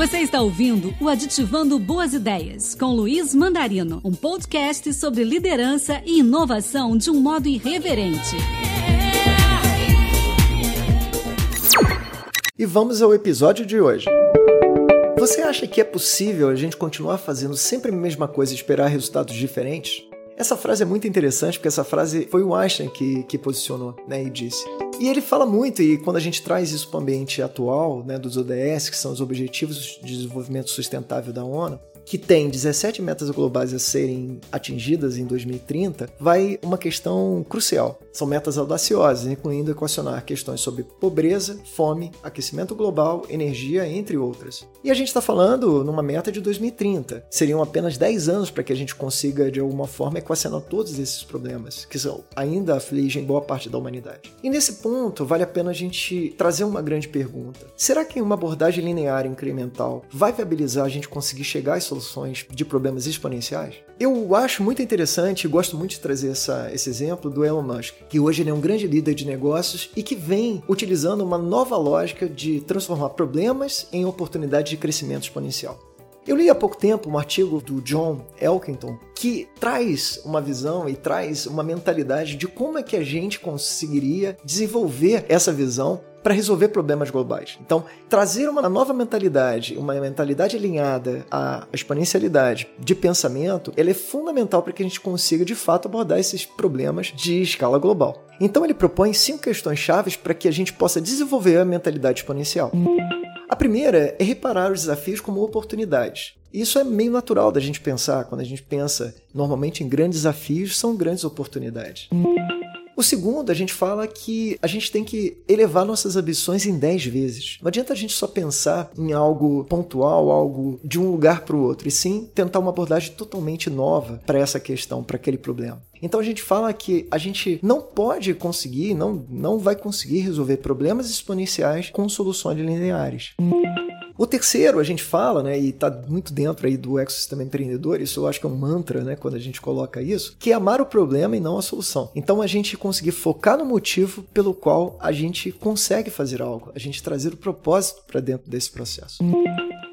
Você está ouvindo o Aditivando Boas Ideias com Luiz Mandarino, um podcast sobre liderança e inovação de um modo irreverente. E vamos ao episódio de hoje. Você acha que é possível a gente continuar fazendo sempre a mesma coisa e esperar resultados diferentes? Essa frase é muito interessante porque essa frase foi o Einstein que, que posicionou né, e disse. E ele fala muito, e quando a gente traz isso para o ambiente atual, né, dos ODS, que são os Objetivos de Desenvolvimento Sustentável da ONU, que tem 17 metas globais a serem atingidas em 2030, vai uma questão crucial. São metas audaciosas, incluindo equacionar questões sobre pobreza, fome, aquecimento global, energia, entre outras. E a gente está falando numa meta de 2030. Seriam apenas 10 anos para que a gente consiga, de alguma forma, equacionar todos esses problemas, que são, ainda afligem boa parte da humanidade. E nesse ponto, vale a pena a gente trazer uma grande pergunta. Será que uma abordagem linear incremental vai viabilizar a gente conseguir chegar às soluções de problemas exponenciais? Eu acho muito interessante e gosto muito de trazer essa, esse exemplo do Elon Musk, que hoje ele é um grande líder de negócios e que vem utilizando uma nova lógica de transformar problemas em oportunidades de crescimento exponencial. Eu li há pouco tempo um artigo do John Elkington que traz uma visão e traz uma mentalidade de como é que a gente conseguiria desenvolver essa visão para resolver problemas globais. Então, trazer uma nova mentalidade, uma mentalidade alinhada à exponencialidade de pensamento, ela é fundamental para que a gente consiga de fato abordar esses problemas de escala global. Então, ele propõe cinco questões chaves para que a gente possa desenvolver a mentalidade exponencial. A primeira é reparar os desafios como oportunidades. Isso é meio natural da gente pensar quando a gente pensa normalmente em grandes desafios, são grandes oportunidades. O segundo, a gente fala que a gente tem que elevar nossas ambições em 10 vezes. Não adianta a gente só pensar em algo pontual, algo de um lugar para o outro, e sim tentar uma abordagem totalmente nova para essa questão, para aquele problema. Então a gente fala que a gente não pode conseguir, não, não vai conseguir resolver problemas exponenciais com soluções lineares. O terceiro, a gente fala, né, e está muito dentro aí do ecossistema empreendedor, isso eu acho que é um mantra, né, quando a gente coloca isso, que é amar o problema e não a solução. Então a gente conseguir focar no motivo pelo qual a gente consegue fazer algo, a gente trazer o propósito para dentro desse processo.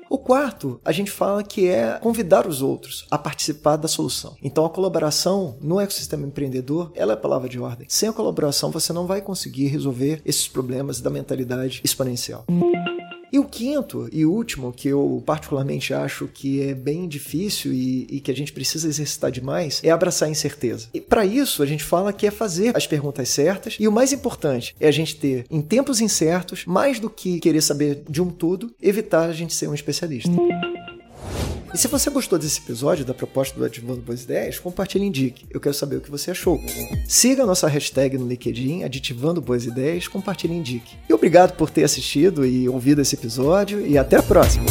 O quarto, a gente fala que é convidar os outros a participar da solução. Então a colaboração no ecossistema empreendedor, ela é a palavra de ordem. Sem a colaboração você não vai conseguir resolver esses problemas da mentalidade exponencial. E o quinto e último, que eu particularmente acho que é bem difícil e, e que a gente precisa exercitar demais, é abraçar a incerteza. E para isso, a gente fala que é fazer as perguntas certas e o mais importante é a gente ter, em tempos incertos, mais do que querer saber de um tudo, evitar a gente ser um especialista. E se você gostou desse episódio da proposta do Ativando Boas Ideias, compartilhe e indique. Eu quero saber o que você achou. Siga a nossa hashtag no LinkedIn, Aditivando Boas Ideias, compartilhe e indique. E obrigado por ter assistido e ouvido esse episódio e até a próxima!